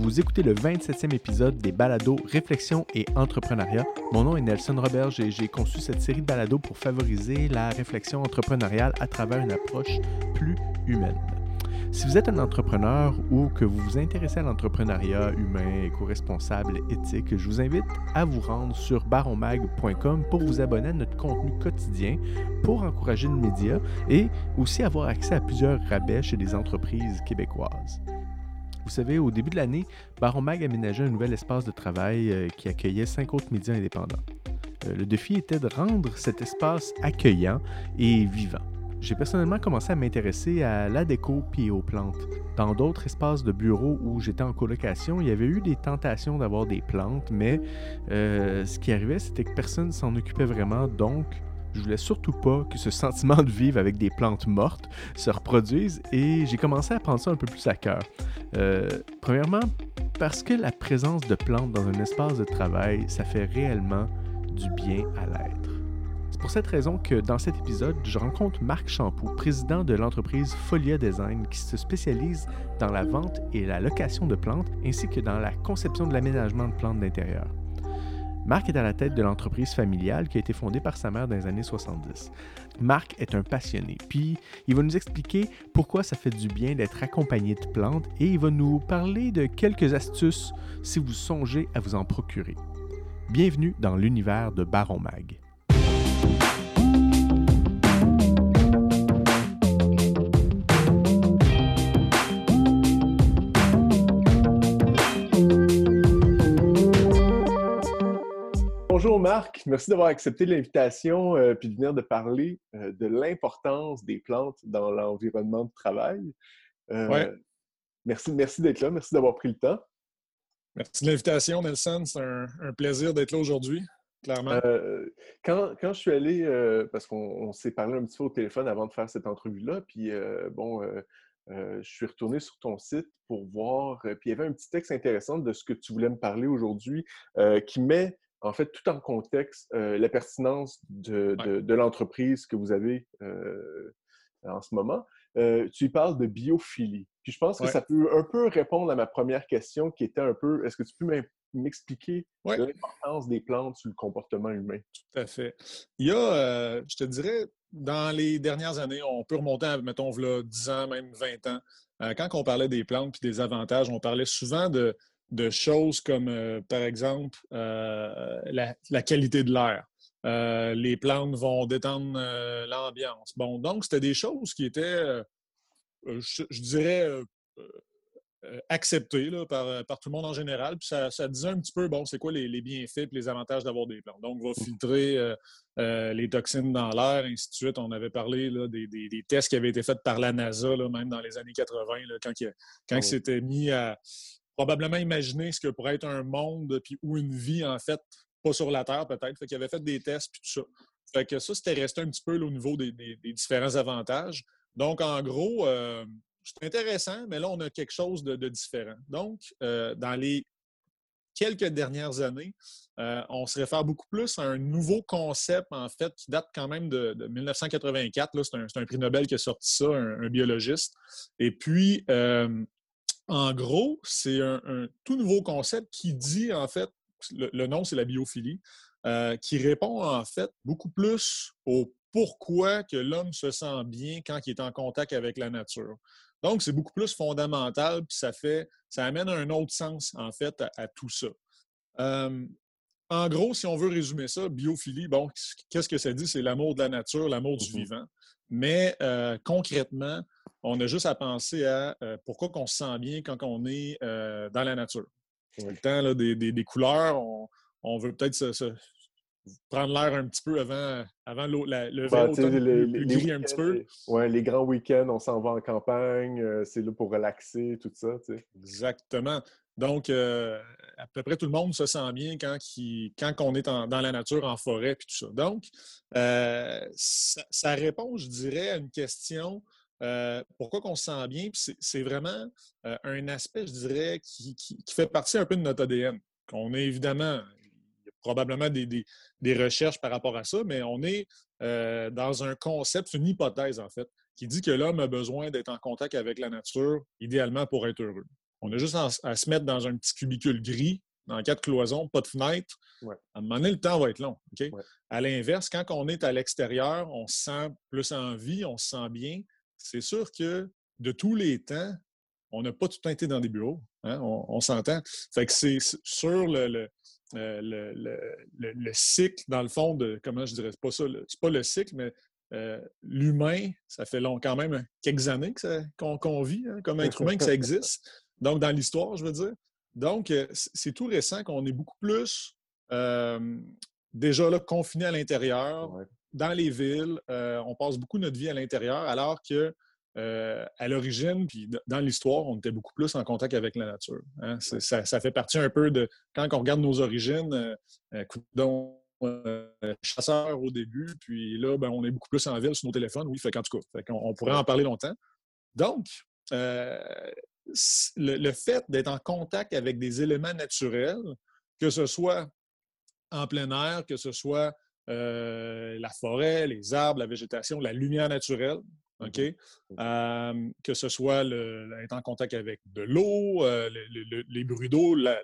Vous écoutez le 27e épisode des balados Réflexion et Entrepreneuriat. Mon nom est Nelson Roberge et j'ai conçu cette série de balados pour favoriser la réflexion entrepreneuriale à travers une approche plus humaine. Si vous êtes un entrepreneur ou que vous vous intéressez à l'entrepreneuriat humain, éco-responsable, éthique, je vous invite à vous rendre sur baronmag.com pour vous abonner à notre contenu quotidien, pour encourager le média et aussi avoir accès à plusieurs rabais chez des entreprises québécoises. Vous savez, au début de l'année, Baron Mag aménageait un nouvel espace de travail euh, qui accueillait cinq autres médias indépendants. Euh, le défi était de rendre cet espace accueillant et vivant. J'ai personnellement commencé à m'intéresser à la déco et aux plantes. Dans d'autres espaces de bureau où j'étais en colocation, il y avait eu des tentations d'avoir des plantes, mais euh, ce qui arrivait, c'était que personne ne s'en occupait vraiment, donc je voulais surtout pas que ce sentiment de vivre avec des plantes mortes se reproduise et j'ai commencé à prendre ça un peu plus à cœur. Euh, premièrement, parce que la présence de plantes dans un espace de travail, ça fait réellement du bien à l'être. C'est pour cette raison que dans cet épisode, je rencontre Marc Champoux, président de l'entreprise Folia Design, qui se spécialise dans la vente et la location de plantes, ainsi que dans la conception de l'aménagement de plantes d'intérieur. Marc est à la tête de l'entreprise familiale qui a été fondée par sa mère dans les années 70. Marc est un passionné, puis il va nous expliquer pourquoi ça fait du bien d'être accompagné de plantes et il va nous parler de quelques astuces si vous songez à vous en procurer. Bienvenue dans l'univers de Baron Mag. Bonjour Marc, merci d'avoir accepté l'invitation euh, puis de venir de parler euh, de l'importance des plantes dans l'environnement de travail. Euh, Merci, merci d'être là, merci d'avoir pris le temps. Merci de l'invitation, Nelson. C'est un, plaisir d'être là aujourd'hui, clairement. Euh, quand, quand, je suis allé, parce qu'on s'est parlé un petit peu au téléphone avant de faire cette entrevue-là, puis bon, je suis retourné sur ton site pour voir, puis il y avait un petit texte intéressant de ce que tu voulais me parler aujourd'hui qui met en fait, tout en contexte, euh, la pertinence de, l'entreprise que vous avez euh, en ce moment. Euh, tu y parles de biophilie. Puis je pense que ça peut un peu répondre à ma première question qui était un peu, est-ce que tu peux m'expliquer l'importance des plantes sur le comportement humain? Tout à fait. Il y a, je te dirais, dans les dernières années, on peut remonter à, mettons, 10 ans, même 20 ans, quand on parlait des plantes puis des avantages, on parlait souvent de de choses comme, euh, par exemple, euh, la, qualité de l'air. Euh, les plantes vont détendre l'ambiance. Bon, donc, c'était des choses qui étaient, je, dirais, acceptées par, par, tout le monde en général. Puis ça, disait un petit peu, bon, c'est quoi les, bienfaits et les avantages d'avoir des plantes. Donc, on va filtrer les toxines dans l'air, ainsi de suite. On avait parlé des, tests qui avaient été faits par la NASA, même dans les années 80, quand, quand oh. c'était mis à, probablement imaginer ce que pourrait être un monde puis, ou une vie, en fait, pas sur la Terre peut-être. Fait qu'il avait fait des tests puis tout ça. Fait que ça, c'était resté un petit peu au niveau des, différents avantages. Donc, en gros, euh, c'est intéressant, mais là, on a quelque chose de, différent. Donc, euh, dans les quelques dernières années, euh, on se réfère beaucoup plus à un nouveau concept, en fait, qui date quand même de, 1984. C'est un, prix Nobel qui a sorti ça, un, biologiste. Et puis, en gros, c'est un, tout nouveau concept qui dit, en fait, le, nom, c'est la biophilie, euh, qui répond, en fait, beaucoup plus au pourquoi que l'homme se sent bien quand il est en contact avec la nature. Donc, c'est beaucoup plus fondamental, puis ça fait, ça amène un autre sens, en fait, à, tout ça. Euh, en gros, si on veut résumer ça, biophilie, bon, qu'est-ce que ça dit? C'est l'amour de la nature, l'amour du mmh vivant. Mais euh, concrètement, on a juste à penser à euh, pourquoi on se sent bien quand on est euh, dans la nature. le temps là, des, couleurs, on, veut peut-être se, prendre l'air un petit peu avant, avant le le gris un petit peu. Ouais, les grands week-ends, on s'en va en campagne, euh, c'est là pour relaxer, tout ça. Exactement. Donc, à peu près tout le monde se sent bien quand, quand on est dans la nature, en forêt, puis tout ça. Donc, ça, ça, répond, je dirais, à une question euh, pourquoi qu'on se sent bien? C'est vraiment euh, un aspect, je dirais, qui, fait partie un peu de notre ADN. On est évidemment, il y a probablement des, recherches par rapport à ça, mais on est euh, dans un concept, une hypothèse en fait, qui dit que l'homme a besoin d'être en contact avec la nature, idéalement pour être heureux. On a juste à, se mettre dans un petit cubicule gris, dans quatre cloisons, pas de fenêtre. À un moment donné, le temps va être long. À l'inverse, quand on est à l'extérieur, on se sent plus en vie, on se sent bien. C'est sûr que de tous les temps, on n'a pas tout le temps été dans des bureaux. Hein, on, s'entend. Fait que c'est sur le, euh, le, cycle, dans le fond, de comment je dirais, c'est pas ça, c'est pas le cycle, mais euh, l'humain, ça fait long, quand même quelques années qu'on vit hein, comme être humain, que ça existe. Donc, dans l'histoire, je veux dire. Donc, euh, c'est tout récent qu'on est beaucoup plus déjà là, confiné à l'intérieur, dans les villes. on passe beaucoup notre vie à l'intérieur, alors que euh, à l'origine, puis dans l'histoire, on était beaucoup plus en contact avec la nature. Hein. Ça, fait partie un peu de. Quand on regarde nos origines, euh, euh, chasseurs au début, puis là, ben, on est beaucoup plus en ville sur nos téléphones. Oui, fait qu'en tout cas, on, pourrait en parler longtemps. Donc, le, fait d'être en contact avec des éléments naturels, que ce soit en plein air, que ce soit la forêt, les arbres, la végétation, la lumière naturelle, OK? Euh, que ce soit le, être en contact avec de l'eau, euh, les bruits d'eau, le,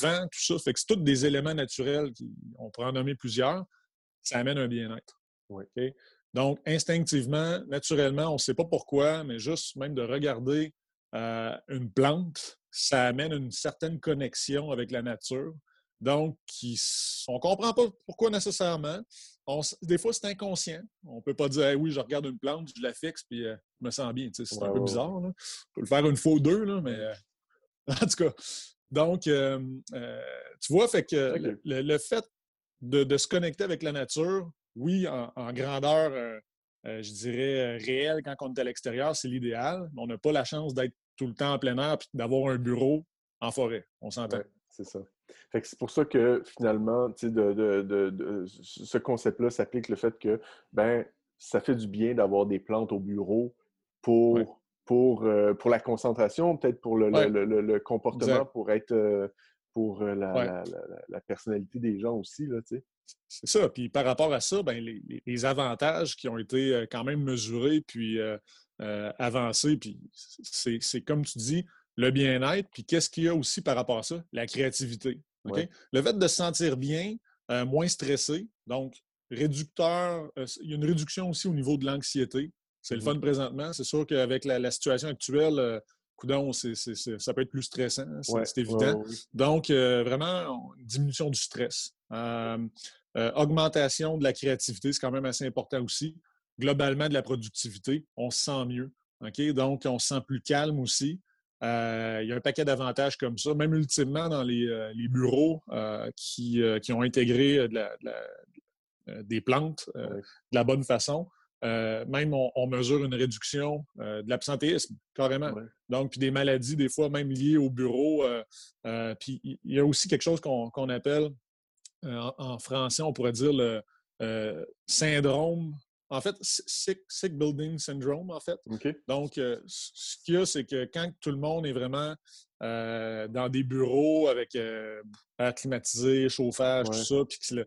vent, tout ça. Fait que c'est tous des éléments naturels, qui, on pourrait en nommer plusieurs, ça amène un bien-être. Donc, instinctivement, naturellement, on ne sait pas pourquoi, mais juste même de regarder euh, une plante, ça amène une certaine connexion avec la nature. Donc, on ne comprend pas pourquoi nécessairement. des fois, c'est inconscient. On ne peut pas dire oui, je regarde une plante, je la fixe, puis euh, je me sens bien. C'est un peu bizarre. On peut le faire une fois ou deux, là, mais euh, en tout cas. Donc, euh, tu vois, fait que le, fait de, se connecter avec la nature, oui, en, grandeur, je dirais, réelle quand on est à l'extérieur, c'est l'idéal. On n'a pas la chance d'être tout le temps en plein air et d'avoir un bureau en forêt. On s'entend. C'est ça. C'est pour ça que finalement, de, ce concept-là s'applique le fait que ben, ça fait du bien d'avoir des plantes au bureau pour, pour, euh, pour la concentration, peut-être pour le, comportement, pour être euh, pour euh, la, personnalité des gens aussi. C'est ça. Puis par rapport à ça, ben, les, avantages qui ont été quand même mesurés puis avancés, puis c'est comme tu dis, le bien-être, puis qu'est-ce qu'il y a aussi par rapport à ça? La créativité. Le fait de se sentir bien, euh, moins stressé, donc réducteur, euh, il y a une réduction aussi au niveau de l'anxiété. C'est le mm-hmm. fun présentement. C'est sûr qu'avec la, situation actuelle, euh, coudon, ça peut être plus stressant, c'est évident. Donc, vraiment, une diminution du stress. augmentation de la créativité, c'est quand même assez important aussi. Globalement, de la productivité, on se sent mieux. Donc, on se sent plus calme aussi. Euh, il y a un paquet d'avantages comme ça, même ultimement dans les, euh, bureaux euh, qui, ont intégré des plantes de la bonne façon. même on, mesure une réduction de l'absentéisme, carrément. Donc, puis des maladies, des fois même liées au bureau. puis il y a aussi quelque chose qu'on appelle, en, français, on pourrait dire le syndrome en fait, sick, building syndrome, en fait. Donc, euh, ce qu'il y a, c'est que quand tout le monde est vraiment euh, dans des bureaux avec euh, air climatisé, chauffage, tout ça, puis que,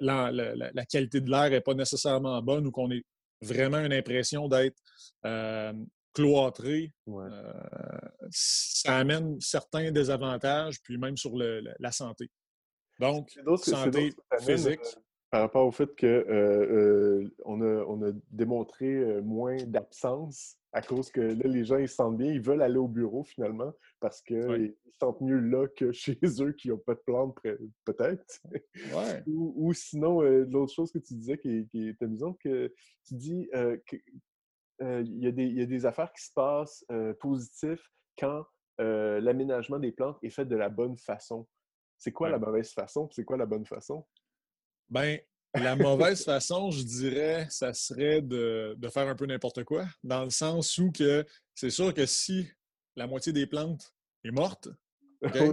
la, qualité de l'air n'est pas nécessairement bonne ou qu'on ait vraiment une impression d'être cloîtré, ça amène certains désavantages, puis même sur la santé. Donc, santé physique par rapport au fait qu'on euh, euh, a, on a démontré euh, moins d'absence à cause que là, les gens, ils se sentent bien, ils veulent aller au bureau finalement parce qu'ils se sentent mieux là que chez eux qui n'ont pas de plantes, peut-être. Ouais. ou, sinon, l'autre chose que tu disais qui, qui est amusante, que tu dis qu'il y, y, a des affaires qui se passent positives quand l'aménagement des plantes est fait de la bonne façon. C'est quoi la mauvaise façon? C'est quoi la bonne façon? Ben, la mauvaise façon, je dirais, ça serait de, faire un peu n'importe quoi, dans le sens où que c'est sûr que si la moitié des plantes est morte, c'est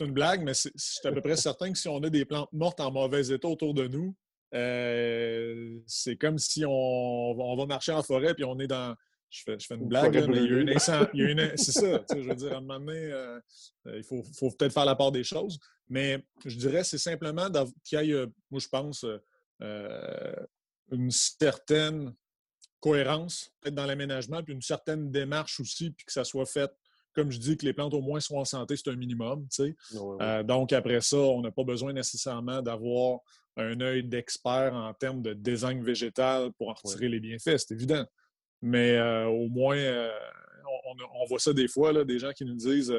une blague, mais je suis à peu près certain que si on a des plantes mortes en mauvais état autour de nous, euh, c'est comme si on, on, va marcher en forêt puis on est dans, je fais, une blague, mais il y a une C'est ça, je veux dire, à un moment donné, euh, il faut, peut-être faire la part des choses. Mais je dirais, c'est simplement qu'il y ait, euh, moi, je pense, euh, une certaine cohérence, peut-être dans l'aménagement, puis une certaine démarche aussi, puis que ça soit fait, comme je dis, que les plantes au moins soient en santé, c'est un minimum. Euh, donc, après ça, on n'a pas besoin nécessairement d'avoir un œil d'expert en termes de design végétal pour en retirer les bienfaits, c'est évident. Mais euh, au moins, euh, on, voit ça des fois, là, des gens qui nous disent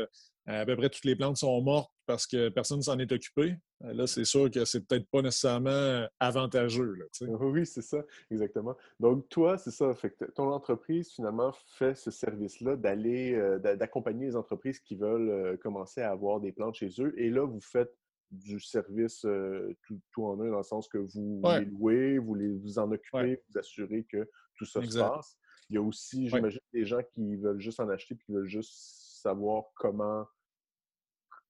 à peu près toutes les plantes sont mortes parce que personne ne s'en est occupé. Euh, là, c'est sûr que c'est peut-être pas nécessairement euh, avantageux. oui, c'est ça, exactement. Donc, toi, c'est ça. Fait ton entreprise, finalement, fait ce service-là d'aller, euh, d'accompagner les entreprises qui veulent commencer à avoir des plantes chez eux. Et là, vous faites du service tout, en un, dans le sens que vous les louez, vous les, vous en occupez, vous assurez que tout ça se passe. Il y a aussi, j'imagine, des gens qui veulent juste en acheter et qui veulent juste savoir comment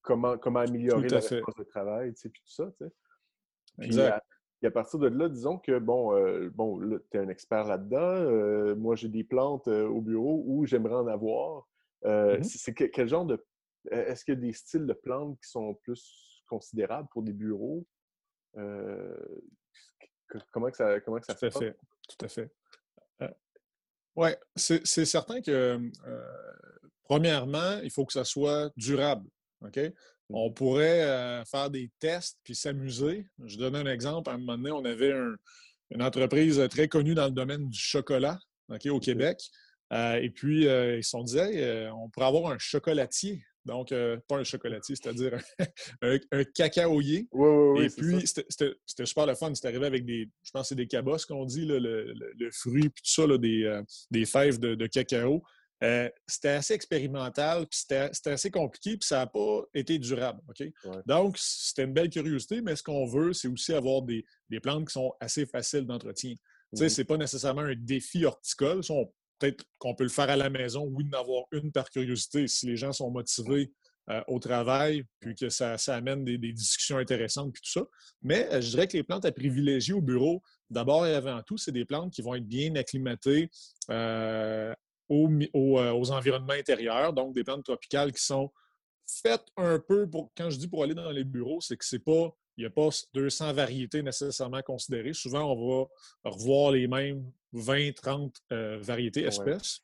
comment, comment améliorer la réponse de travail, tu sais, puis tout ça, tu sais. Puis À, et à partir de là, disons que, bon, euh, bon tu es un expert là-dedans. Euh, moi, j'ai des plantes euh, au bureau où j'aimerais en avoir. Mm-hmm. C'est quel genre de... Est-ce qu'il y a des styles de plantes qui sont plus considérables pour des bureaux? comment, que ça, comment que ça Tout à fait. Tout à fait. Oui, c'est certain que, premièrement, il faut que ça soit durable. OK? Mmh. On pourrait euh, faire des tests puis s'amuser. Je donne un exemple. À un moment donné, on avait une entreprise très connue dans le domaine du chocolat OK, au Québec. Euh, et puis, euh, ils se sont dit, on pourrait avoir un chocolatier. Donc, pas un chocolatier, c'est-à-dire un, cacaoyer. Oui, oui, oui. Et puis, c'était super le fun. C'était arrivé avec des, je pense, c'est des cabosses qu'on dit, le, fruit, puis tout ça, des, des, fèves de cacao. Euh, c'était assez expérimental, puis c'était assez compliqué, puis ça n'a pas été durable. Donc, c'était une belle curiosité, mais ce qu'on veut, c'est aussi avoir des, plantes qui sont assez faciles d'entretien. Ce n'est pas nécessairement un défi horticole. Peut-être qu'on peut le faire à la maison, oui, d'en avoir une par curiosité, si les gens sont motivés euh, au travail, puis que ça, amène des, discussions intéressantes, puis tout ça. Mais euh, je dirais que les plantes à privilégier au bureau, d'abord et avant tout, c'est des plantes qui vont être bien acclimatées euh, aux, environnements intérieurs, donc des plantes tropicales qui sont faites un peu pour, quand je dis pour aller dans les bureaux, c'est que c'est pas, il n'y a pas 200 variétés nécessairement considérées. Souvent, on va revoir les mêmes 20, 30 euh, variétés, espèces.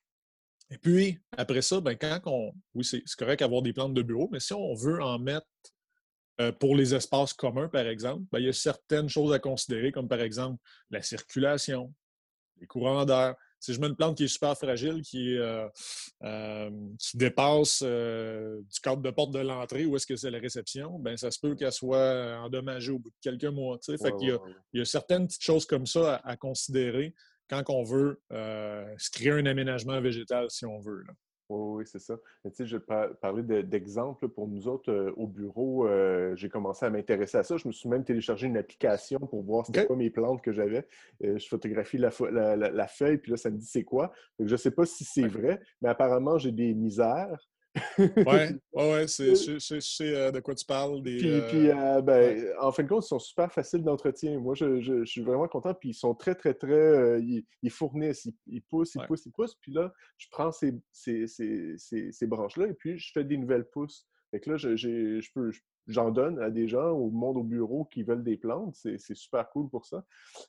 Et puis, après ça, ben, quand on. Oui, c'est correct d'avoir des plantes de bureau, mais si on veut en mettre euh, pour les espaces communs, par exemple, ben, il y a certaines choses à considérer, comme par exemple la circulation, les courants d'air, si je mets une plante qui est super fragile, qui, euh, euh, dépasse euh, du cadre de porte de l'entrée où est-ce que c'est la réception, ben ça se peut qu'elle soit endommagée au bout de quelques mois. fait il, y a, certaines petites choses comme ça à, considérer quand on veut se créer un aménagement végétal, si on veut. Oui, c'est ça. tu sais, je vais parler d'exemples pour nous autres euh, au bureau. Euh, j'ai commencé à m'intéresser à ça. Je me suis même téléchargé une application pour voir c'était quoi mes plantes que j'avais. Euh, je photographie la, feuille, puis là, ça me dit c'est quoi. je ne sais pas si c'est vrai, mais apparemment, j'ai des misères oui, ouais, ouais, c'est, je, sais euh, de quoi tu parles. Des, puis, puis euh, ben, en fin de compte, ils sont super faciles d'entretien. Moi, je, je, suis vraiment content. Puis ils sont très, très, très. Euh, ils, fournissent, ils, poussent, ils poussent, ils poussent. Puis là, je prends ces, ces, ces, ces branches-là et puis je fais des nouvelles pousses. Fait que là, je, je peux, j'en donne à des gens au monde au bureau qui veulent des plantes. C'est super cool pour ça.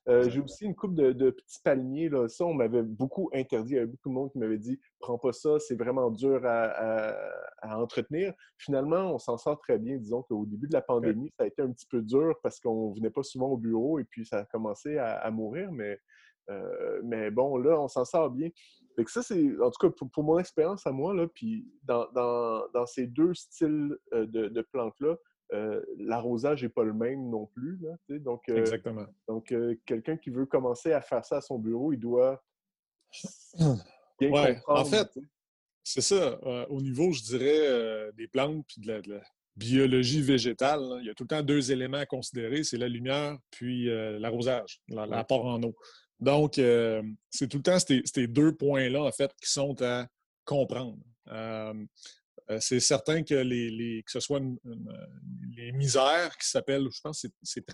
Euh, j'ai aussi une coupe de, petits palmiers. Là. Ça, on m'avait beaucoup interdit. Il y avait beaucoup de monde qui m'avait dit Prends pas ça, c'est vraiment dur à, entretenir. Finalement, on s'en sort très bien. Disons qu'au début de la pandémie, ça a été un petit peu dur parce qu'on venait pas souvent au bureau et puis ça a commencé à, mourir. Mais, euh, mais bon, là, on s'en sort bien. Fait ça, c'est, en tout cas, pour, mon expérience à moi, là, puis dans, ces deux styles euh, de, plantes-là, euh, l'arrosage n'est pas le même non plus. Là, donc, euh, Exactement. Donc, quelqu'un qui veut commencer à faire ça à son bureau, il doit bien ouais, En fait, c'est ça. au niveau, je dirais, des plantes puis de la, biologie végétale, il y a tout le temps deux éléments à considérer, c'est la lumière puis l'arrosage, l'apport en eau. Donc, euh, c'est tout le temps ces, deux points-là, en fait, qui sont à comprendre. Euh, c'est certain que, les, que ce soit les misères qui s'appellent, je pense que c'est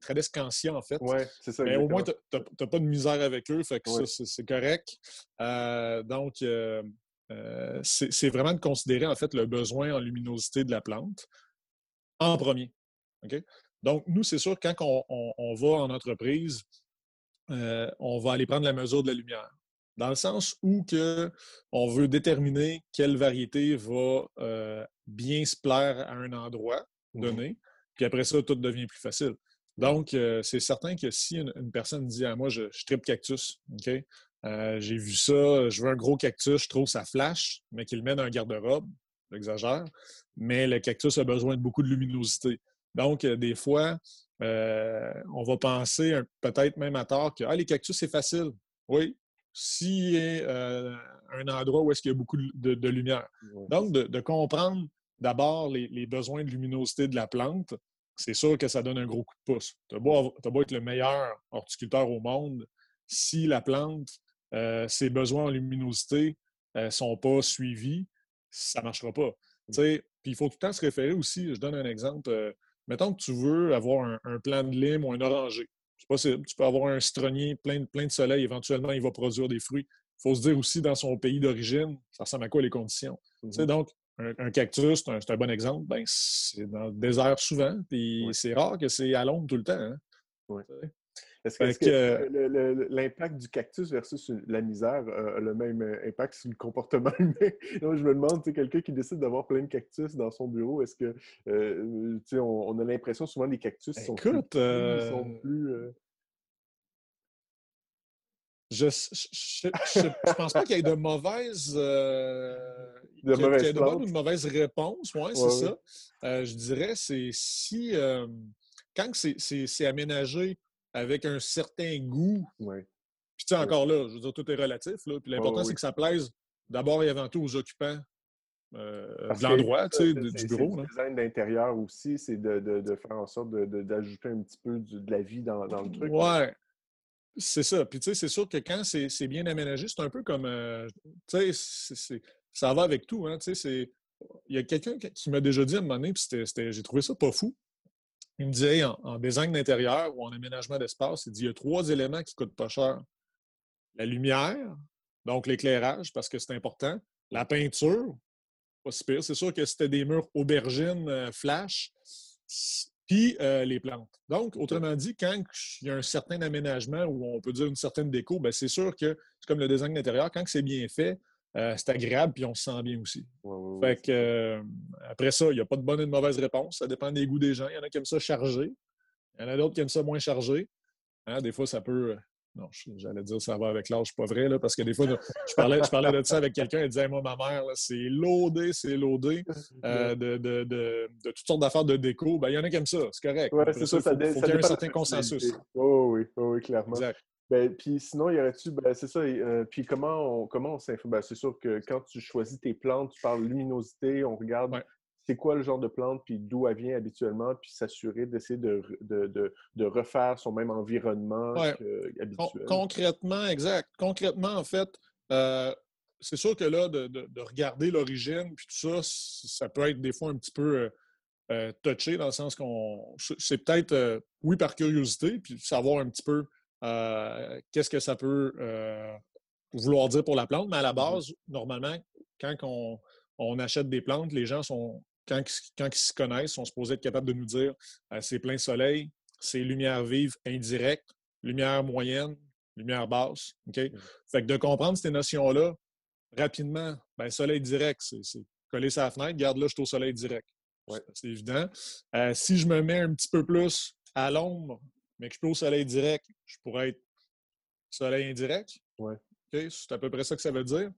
Tradescantia, en fait. Oui, c'est ça. Mais au moins, tu n'as pas de misère avec eux, fait que ça, c'est correct. donc, c'est vraiment de considérer, en fait, le besoin en luminosité de la plante en premier. Donc, nous, c'est sûr, quand on va en entreprise, euh, on va aller prendre la mesure de la lumière. dans le sens où que on veut déterminer quelle variété va euh, bien se plaire à un endroit mmh donné, puis après ça, tout devient plus facile. Donc, euh, c'est certain que si une, personne dit à moi, je, je tripe cactus, OK? J'ai vu ça, je veux un gros cactus, je trouve ça flash, mais qu'il dans un garde-robe, j'exagère, mais le cactus a besoin de beaucoup de luminosité. Donc, des fois, on va penser, peut-être même à tort, que ah, les cactus, c'est facile. Oui, s'il y a un endroit où est-ce qu'il y a beaucoup de, lumière. Donc, de, comprendre d'abord les, besoins de luminosité de la plante, c'est sûr que ça donne un gros coup de pouce. Tu as, beau, être le meilleur horticulteur au monde, si la plante, euh, ses besoins en luminosité ne euh, sont pas suivis, ça ne marchera pas. Puis il faut tout le temps se référer aussi, je donne un exemple. Mettons que tu veux avoir un, un plant de lime ou un oranger. C'est possible. Tu peux avoir un citronnier plein, plein de soleil, éventuellement, il va produire des fruits. Il faut se dire aussi dans son pays d'origine, ça ressemble à quoi les conditions? Mm Donc, un, cactus, c'est un, bon exemple, ben, c'est dans le désert souvent, puis c'est rare que c'est à l'ombre tout le temps. Hein. Est-ce que, l'impact du cactus versus la misère a le même euh, impact sur le comportement humain? je me demande, quelqu'un qui décide d'avoir plein de cactus dans son bureau, est-ce que, euh, on, on, a l'impression souvent les cactus sont plus, euh, sont plus je ne pense pas qu'il y ait de mauvaises. de mauvaises de mauvaise réponse, oui, c'est ça. je dirais, c'est si. quand c'est aménagé avec un certain goût. Puis, tu sais, encore là, je veux dire, tout est relatif. Là. Puis l'important, c'est que ça plaise d'abord et avant tout aux occupants euh, de l'endroit, tu sais, du bureau. Le design d'intérieur aussi, c'est de, de, faire en sorte d'ajouter un petit peu de la vie dans, dans le truc. Ouais. C'est ça. Puis, tu sais, c'est sûr que quand c'est bien aménagé, c'est un peu comme. Euh, tu sais, ça va avec tout. Hein, tu sais, c'est. Il y a quelqu'un qui m'a déjà dit à un moment donné, puis j'ai trouvé ça pas fou. Il me disait en, design d'intérieur ou en aménagement d'espace, il dit il y a trois éléments qui ne coûtent pas cher. La lumière, donc l'éclairage, parce que c'est important. La peinture, pas si pire. C'est sûr que c'était des murs aubergines euh, flash. Puis euh, les plantes. Donc, autrement dit, quand il y a un certain aménagement ou on peut dire une certaine déco, ben, c'est sûr que c'est comme le design d'intérieur, quand c'est bien fait, euh, c'est agréable puis on se sent bien aussi. fait que, euh, après ça, il n'y a pas de bonne et de mauvaise réponse. Ça dépend des goûts des gens. Il y en a qui aiment ça chargé. Il y en a d'autres qui aiment ça moins chargé. Hein, des fois, ça peut. Euh, non, j'allais dire ça va avec l'âge, pas vrai, là, parce que des fois, je parlais, je parlais de ça avec quelqu'un, elle disait Moi, ma mère, c'est loadé, c'est loadé de, de, de, toutes sortes d'affaires de déco. Ben, il y en a qui aiment ça, c'est correct. Ouais, c'est ça, il faut, qu'il y ait un certain consensus. oui, oui, clairement. Exact. Ben, puis sinon, il y aurait-tu, ben, c'est ça, euh, puis comment on, comment on s'informe? Ben, c'est sûr que quand tu choisis tes plantes, tu parles luminosité, on regarde c'est quoi le genre de plante, puis d'où elle vient habituellement, puis s'assurer d'essayer de, de, de, refaire son même environnement habituel. concrètement, exact. Concrètement, en fait, euh, c'est sûr que là, de, regarder l'origine, puis tout ça, ça peut être des fois un petit peu euh, touché, dans le sens qu'on. C'est peut-être, oui, par curiosité, puis savoir un petit peu euh, qu'est-ce que ça peut euh, vouloir dire pour la plante? Mais à la mmh base, normalement, quand on, achète des plantes, les gens sont, quand, quand ils se connaissent, sont supposés être capables de nous dire euh, c'est plein soleil, c'est lumière vive indirecte, lumière moyenne, lumière basse. OK? Mmh. Fait que de comprendre ces notions-là, rapidement, ben, soleil direct, c'est coller sa fenêtre, garde là, je suis au soleil direct. C'est évident. si je me mets un petit peu plus à l'ombre, mais que je peux au soleil direct, je pourrais être soleil indirect. Ouais. C'est à peu près ça que ça veut dire.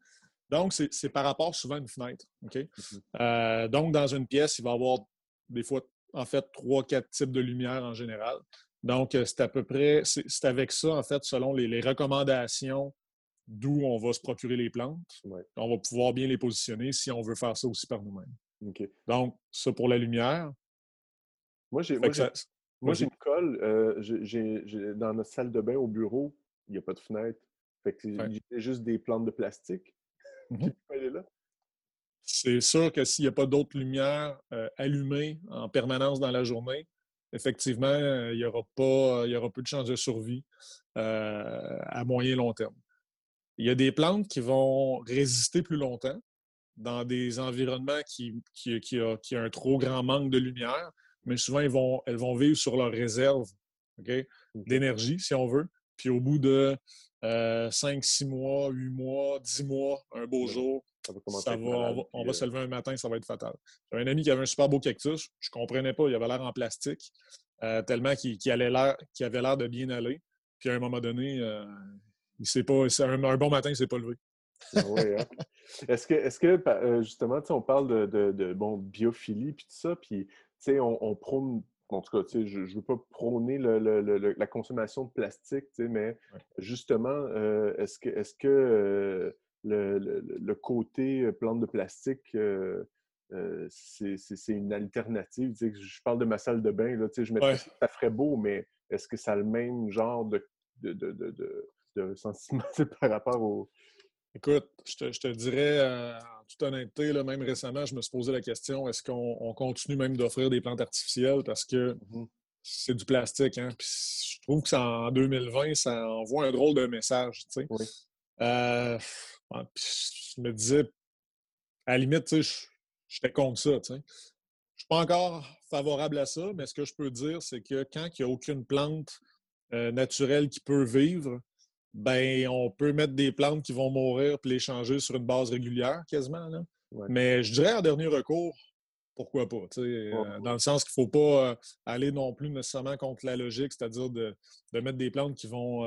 Donc, c'est par rapport souvent à une fenêtre. Mm-hmm. Euh, donc, dans une pièce, il va y avoir des fois, en fait, trois, quatre types de lumière en général. Donc, euh, c'est à peu près, c'est avec ça, en fait, selon les, recommandations d'où on va se procurer les plantes. On va pouvoir bien les positionner si on veut faire ça aussi par nous-mêmes. Donc, ça pour la lumière. Moi, j'ai moi, j'ai Euh, dans notre salle de bain au bureau, il n'y a pas de fenêtre. Fait que j'ai juste des plantes de plastique mmh C'est sûr que s'il n'y a pas d'autres lumières euh, allumées en permanence dans la journée, effectivement, euh, il y aura pas, il y aura peu de chances de survie à moyen et long terme. Il y a des plantes qui vont résister plus longtemps dans des environnements qui, qui, qui, a, qui a un trop grand manque de lumière mais souvent, vont, elles vont vivre sur leur réserve d'énergie, si on veut. puis au bout de 5, 6 mois, 8 mois, 10 mois, un beau jour, ça va, on va, se lever un matin, ça va être fatal. J'avais un ami qui avait un super beau cactus, je ne comprenais pas, il avait l'air en plastique, tellement qu'il avait l'air de bien aller. Puis à un moment donné, il sait pas, un, un, bon matin, il ne s'est pas levé. Ah hein. Est-ce que, est que, euh, justement, on parle de, bon, biophilie puis tout ça, puis on, on prône, en tout cas, je ne veux pas prôner la consommation de plastique, mais justement, euh, est-ce que, euh, le, côté plante de plastique, c'est une alternative? Je parle de ma salle de bain, là, je me ouais. ça ferait beau, mais est-ce que ça a le même genre de, de, de sentiment par rapport au Écoute, je te, dirais euh, en toute honnêteté, là, même récemment, je me suis posé la question est-ce qu'on continue même d'offrir des plantes artificielles? Parce que mm-hmm. c'est du plastique. Hein? je trouve que en 2020, ça envoie un drôle de message. Euh, je me disais, à la limite, j'étais contre ça. Je ne suis pas encore favorable à ça, mais ce que je peux dire, c'est que quand il n'y a aucune plante euh, naturelle qui peut vivre, ben on peut mettre des plantes qui vont mourir puis les changer sur une base régulière quasiment. Mais je dirais en dernier recours, pourquoi pas? Euh, dans le sens qu'il ne faut pas euh, aller non plus nécessairement contre la logique, c'est-à-dire de, mettre des plantes qui vont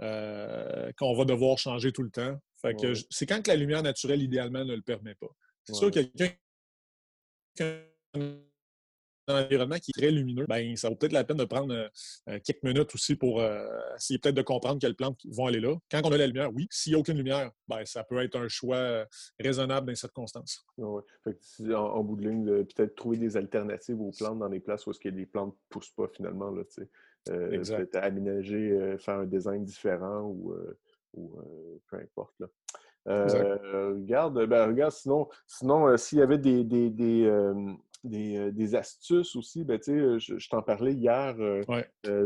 euh, qu'on va devoir changer tout le temps. Fait que c'est quand que la lumière naturelle, idéalement, ne le permet pas. C'est sûr que quelqu'un un environnement qui est très lumineux, ben, ça vaut peut-être la peine de prendre euh, euh, quelques minutes aussi pour euh, essayer peut-être de comprendre quelles plantes vont aller là. Quand on a la lumière, oui. S'il n'y a aucune lumière, ben, ça peut être un choix raisonnable dans les circonstances. Oui. en, bout de ligne, peut-être trouver des alternatives aux plantes dans des places où les plantes ne poussent pas finalement. Là, peut-être aménager, faire un design différent ou, peu importe. Là. regarde, ben, regarde, sinon, sinon s'il y avait des, des, des, astuces aussi. Ben, je, je t'en parlais hier.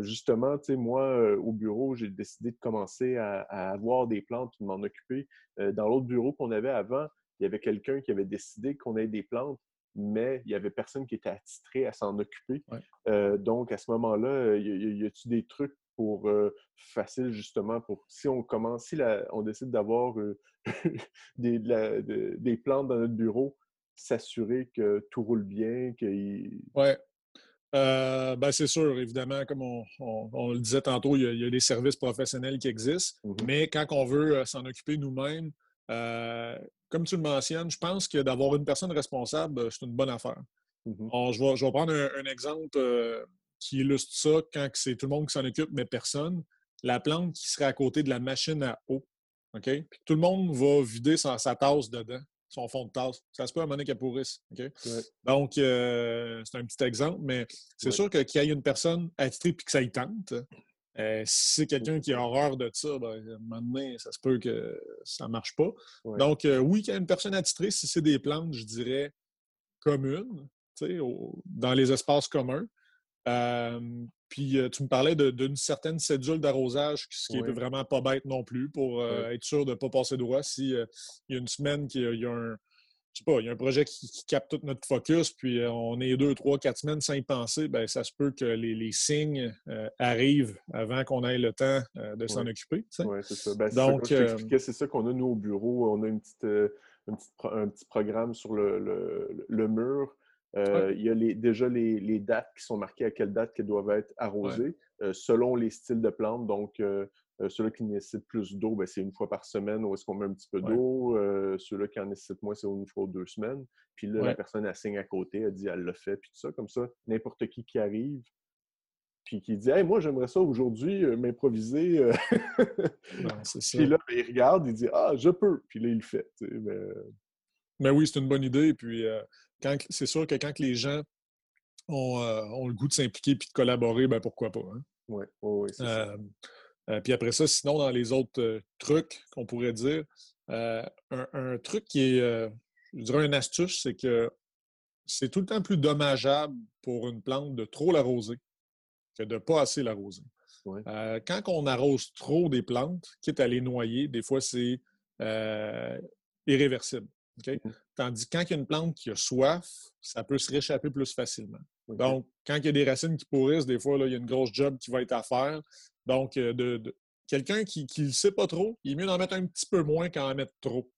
justement, moi, au bureau, j'ai décidé de commencer à, avoir des plantes de m'en occuper. dans l'autre bureau qu'on avait avant, il y avait quelqu'un qui avait décidé qu'on ait des plantes, mais il n'y avait personne qui était attitré à s'en occuper. donc, à ce moment-là, y, a-tu des trucs pour facile justement pour si on commence, si on décide d'avoir des, des plantes dans notre bureau, s'assurer que tout roule bien, qu'il... Oui. Euh, ben c'est sûr, évidemment, comme on, le disait tantôt, il y, a, des services professionnels qui existent, mmh mais quand on veut euh, s'en occuper nous-mêmes, euh, comme tu le mentionnes, je pense que d'avoir une personne responsable, c'est une bonne affaire. Mmh je, vais, je, vais, prendre un, exemple qui illustre ça quand c'est tout le monde qui s'en occupe, mais personne. La plante qui serait à côté de la machine à eau. OK? tout le monde va vider sa tasse dedans son fond de tasse. Ça se peut à un moment qu'elle pourrisse. Donc, euh, c'est un petit exemple, mais c'est sûr que qu'il y ait une personne attitrée et que ça y tente, euh, si c'est quelqu'un qui a horreur de ça, ben, à un moment donné, ça se peut que ça ne marche pas. Donc, euh, oui, qu'il y ait une personne attitrée, si c'est des plantes, je dirais, communes, dans les espaces communs. Puis tu me parlais d'une certaine cédule d'arrosage, ce qui n'est vraiment pas bête non plus, pour être sûr de ne pas passer droit. S'il y a une semaine qu'il y, a un. pas, il y a un projet qui, capte tout notre focus, puis on est deux, trois, quatre semaines sans y penser, bien, ça se peut que les, signes arrivent avant qu'on ait le temps de s'en occuper. Oui, c'est ça. Ben, Donc, c'est ça qu'on a, nous, au bureau. On a une petite, un, petit, programme sur le mur euh, il y a déjà les, dates qui sont marquées à quelle date qu'elles doivent être arrosées, euh, selon les styles de plantes. Donc, euh, ceux-là qui nécessitent plus d'eau, ben, c'est une fois par semaine où est-ce qu'on met un petit peu d'eau. ceux-là qui en nécessitent moins, c'est une fois ou deux semaines. Puis là, la personne assigne à côté, elle dit elle le fait, puis tout ça. Comme ça, n'importe qui qui arrive, puis qui dit Hey, moi, j'aimerais ça aujourd'hui m'improviser. puis là, ben, il regarde, il dit Ah, je peux. Puis là, il le fait. Mais... mais... oui, c'est une bonne idée. Puis c'est sûr que quand les gens euh, ont, le goût de s'impliquer et de collaborer, ben pourquoi pas. Hein? Oui, oui, c'est ça. Euh, euh, puis après ça, sinon, dans les autres trucs qu'on pourrait dire, un, truc qui est, je dirais, une astuce, c'est que c'est tout le temps plus dommageable pour une plante de trop l'arroser que de ne pas assez l'arroser. quand on arrose trop des plantes, quitte à les noyer, des fois, c'est irréversible. Mmh. Tandis que quand il y a une plante qui a soif, ça peut se réchapper plus facilement. Donc, quand il y a des racines qui pourrissent, des fois, là, il y a une grosse job qui va être à faire. Donc, euh, de, quelqu'un qui ne le sait pas trop, il est mieux d'en mettre un petit peu moins qu'en mettre trop.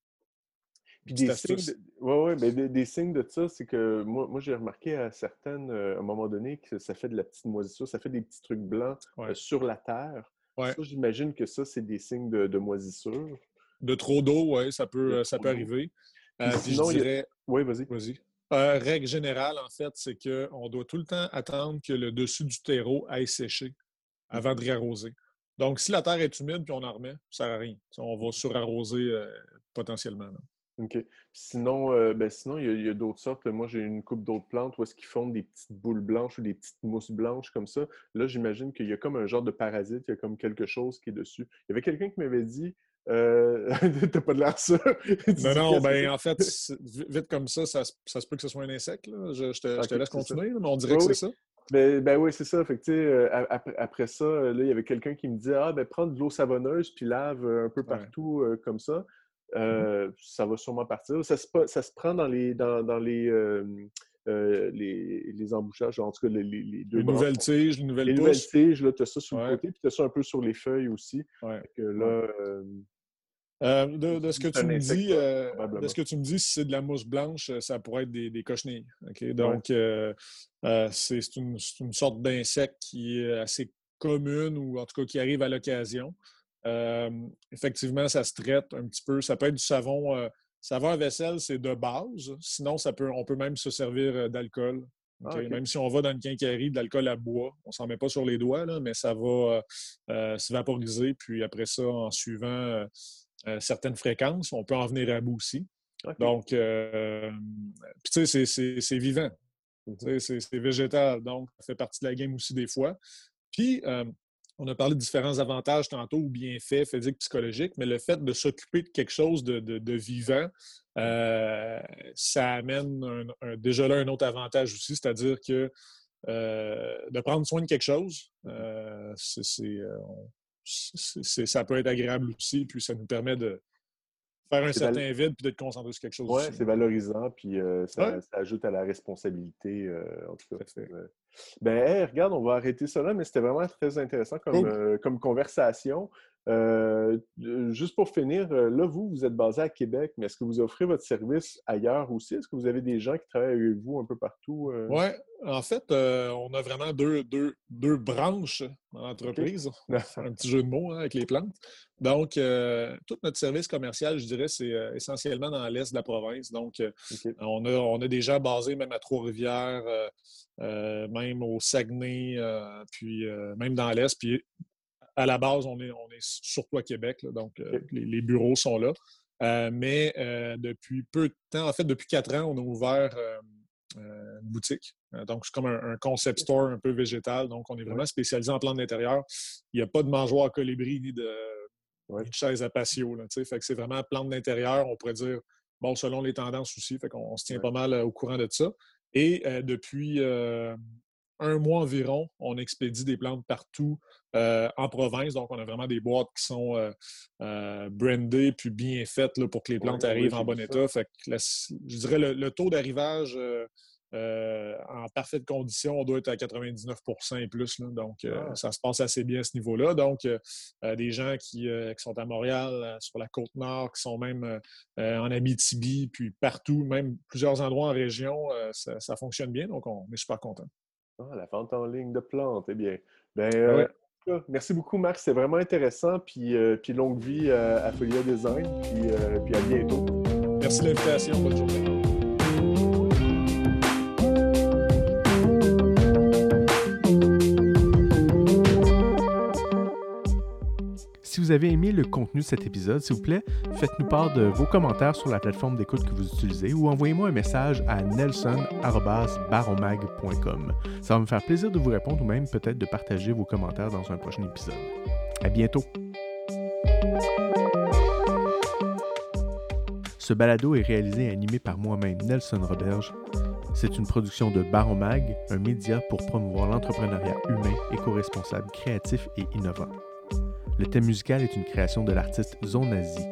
Puis des signes, de, ouais, ouais, ben des, signes de ça, c'est que moi, moi j'ai remarqué à certaines, euh, à un moment donné, que ça fait de la petite moisissure, ça fait des petits trucs blancs euh, sur la terre. j'imagine que ça, c'est des signes de, moisissure. De trop d'eau, oui, ça peut, ça peut arriver. Euh, sinon, je dirais... Oui, vas-y. Vas-y. règle générale, en fait, c'est qu'on doit tout le temps attendre que le dessus du terreau aille sécher avant de réarroser. Donc, si la terre est humide puis on en remet, ça ne sert à rien. On va surarroser potentiellement. OK. Sinon, euh, ben sinon, il y a, d'autres sortes. Moi, j'ai une coupe d'autres plantes où est-ce qu'ils font des petites boules blanches ou des petites mousses blanches comme ça. Là, j'imagine qu'il y a comme un genre de parasite, il y a comme quelque chose qui est dessus. Il y avait quelqu'un qui m'avait dit euh... T'as pas de l'air ça. non, non, ben en fait, vite comme ça, ça, se peut que ce soit un insecte. Je, te, laisse continuer, mais on dirait que c'est ça. Ben, ben, oui, c'est ça. Fait que, euh, après, après, ça, là, il y avait quelqu'un qui me disait Ah, ben prends de l'eau savonneuse puis lave un peu partout euh, comme ça. Mmh euh, ça va sûrement partir. Ça se, ça se prend dans les, dans, dans les, euh, les, les, embouchages, en tout cas les, les deux. Les nouvelles tiges, les nouvelles Les nouvelles tiges, là, tu as ça sur le côté, puis tu as ça un peu sur les feuilles aussi. Que là, euh, de, ce que tu me dis, de ce que tu me dis, si c'est de la mousse blanche, ça pourrait être des, des cochenilles. Donc, c'est une, une, sorte d'insecte qui est assez commune ou en tout cas qui arrive à l'occasion effectivement, ça se traite un petit peu. Ça peut être du savon. Euh, savon à vaisselle, c'est de base. Sinon, ça peut, on peut même se servir euh, d'alcool. Ah, même si on va dans une quincaillerie, de l'alcool à bois, on ne s'en met pas sur les doigts, là, mais ça va euh, se vaporiser. Puis après ça, en suivant certaines fréquences, on peut en venir à bout aussi. Donc, tu sais, c'est vivant. C'est végétal. Donc, ça fait partie de la game aussi des fois. Puis, on a parlé de différents avantages tantôt ou bienfaits physiques, psychologiques, mais le fait de s'occuper de quelque chose de, vivant, euh, ça amène déjà là un autre avantage aussi, c'est-à-dire que euh, de prendre soin de quelque chose, euh, ça peut être agréable aussi, puis ça nous permet de, faire un certain vide puis d'être concentré sur quelque chose. Oui, c'est valorisant, puis ça, ajoute à la responsabilité, en tout cas. Ben, regarde, on va arrêter là, mais c'était vraiment très intéressant comme, comme conversation. Euh, juste pour finir, euh, là, vous, vous êtes basé à Québec, mais est-ce que vous offrez votre service ailleurs aussi? Est-ce que vous avez des gens qui travaillent avec vous un peu partout? Euh? Oui, en fait, on a vraiment deux, deux, deux branches dans l'entreprise. un petit jeu de mots hein, avec les plantes. Donc, tout notre service commercial, je dirais, c'est essentiellement dans l'est de la province. Donc, on, a, on a des gens basés même à Trois-Rivières, même au Saguenay, puis même dans l'est. Puis à la base, on est, on est surtout à Québec, donc euh, les, bureaux sont là. Euh, mais euh, depuis peu de temps, en fait, depuis quatre ans, on a ouvert une boutique. donc, c'est comme un, concept store un peu végétal. Donc, on est vraiment spécialisé en plantes d'intérieur. Il n'y a pas de mangeoire à colibri ni de, chaise à patio. fait que c'est vraiment plantes d'intérieur, on pourrait dire, bon, selon les tendances aussi. Fait qu'on se tient pas mal au courant de ça. Et depuis un mois environ, on expédie des plantes partout euh, en province. Donc, on a vraiment des boîtes qui sont euh, euh, brandées puis bien faites là, pour que les plantes arrivent en bon état. Fait je dirais le, le taux d'arrivage en parfaite condition, on doit être à 99% et plus. donc, ah. ça se passe assez bien à ce niveau-là. Donc, des gens qui, sont à Montréal, sur la côte nord, qui sont même en Abitibi, puis partout, même plusieurs endroits en région, ça, ça, fonctionne bien. Donc, on est super content. Ah, la vente en ligne de plantes, eh bien. Ben, ah euh, merci beaucoup, Marc. C'est vraiment intéressant. Puis, euh, puis longue vie à, Folia Design. Puis, euh, puis à bientôt. Merci de l'invitation. Bonne journée. Vous avez aimé le contenu de cet épisode, s'il vous plaît, faites-nous part de vos commentaires sur la plateforme d'écoute que vous utilisez ou envoyez-moi un message à nelson.baromag.com. Ça va me faire plaisir de vous répondre ou même peut-être de partager vos commentaires dans un prochain épisode. À bientôt! Ce balado est réalisé et animé par moi-même, Nelson Roberge. C'est une production de Baron Mag, un média pour promouvoir l'entrepreneuriat humain, éco-responsable, créatif et innovant. Le thème musical est une création de l'artiste Zonazi.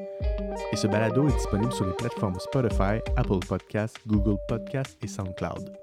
Et ce balado est disponible sur les plateformes Spotify, Apple Podcasts, Google Podcasts et SoundCloud.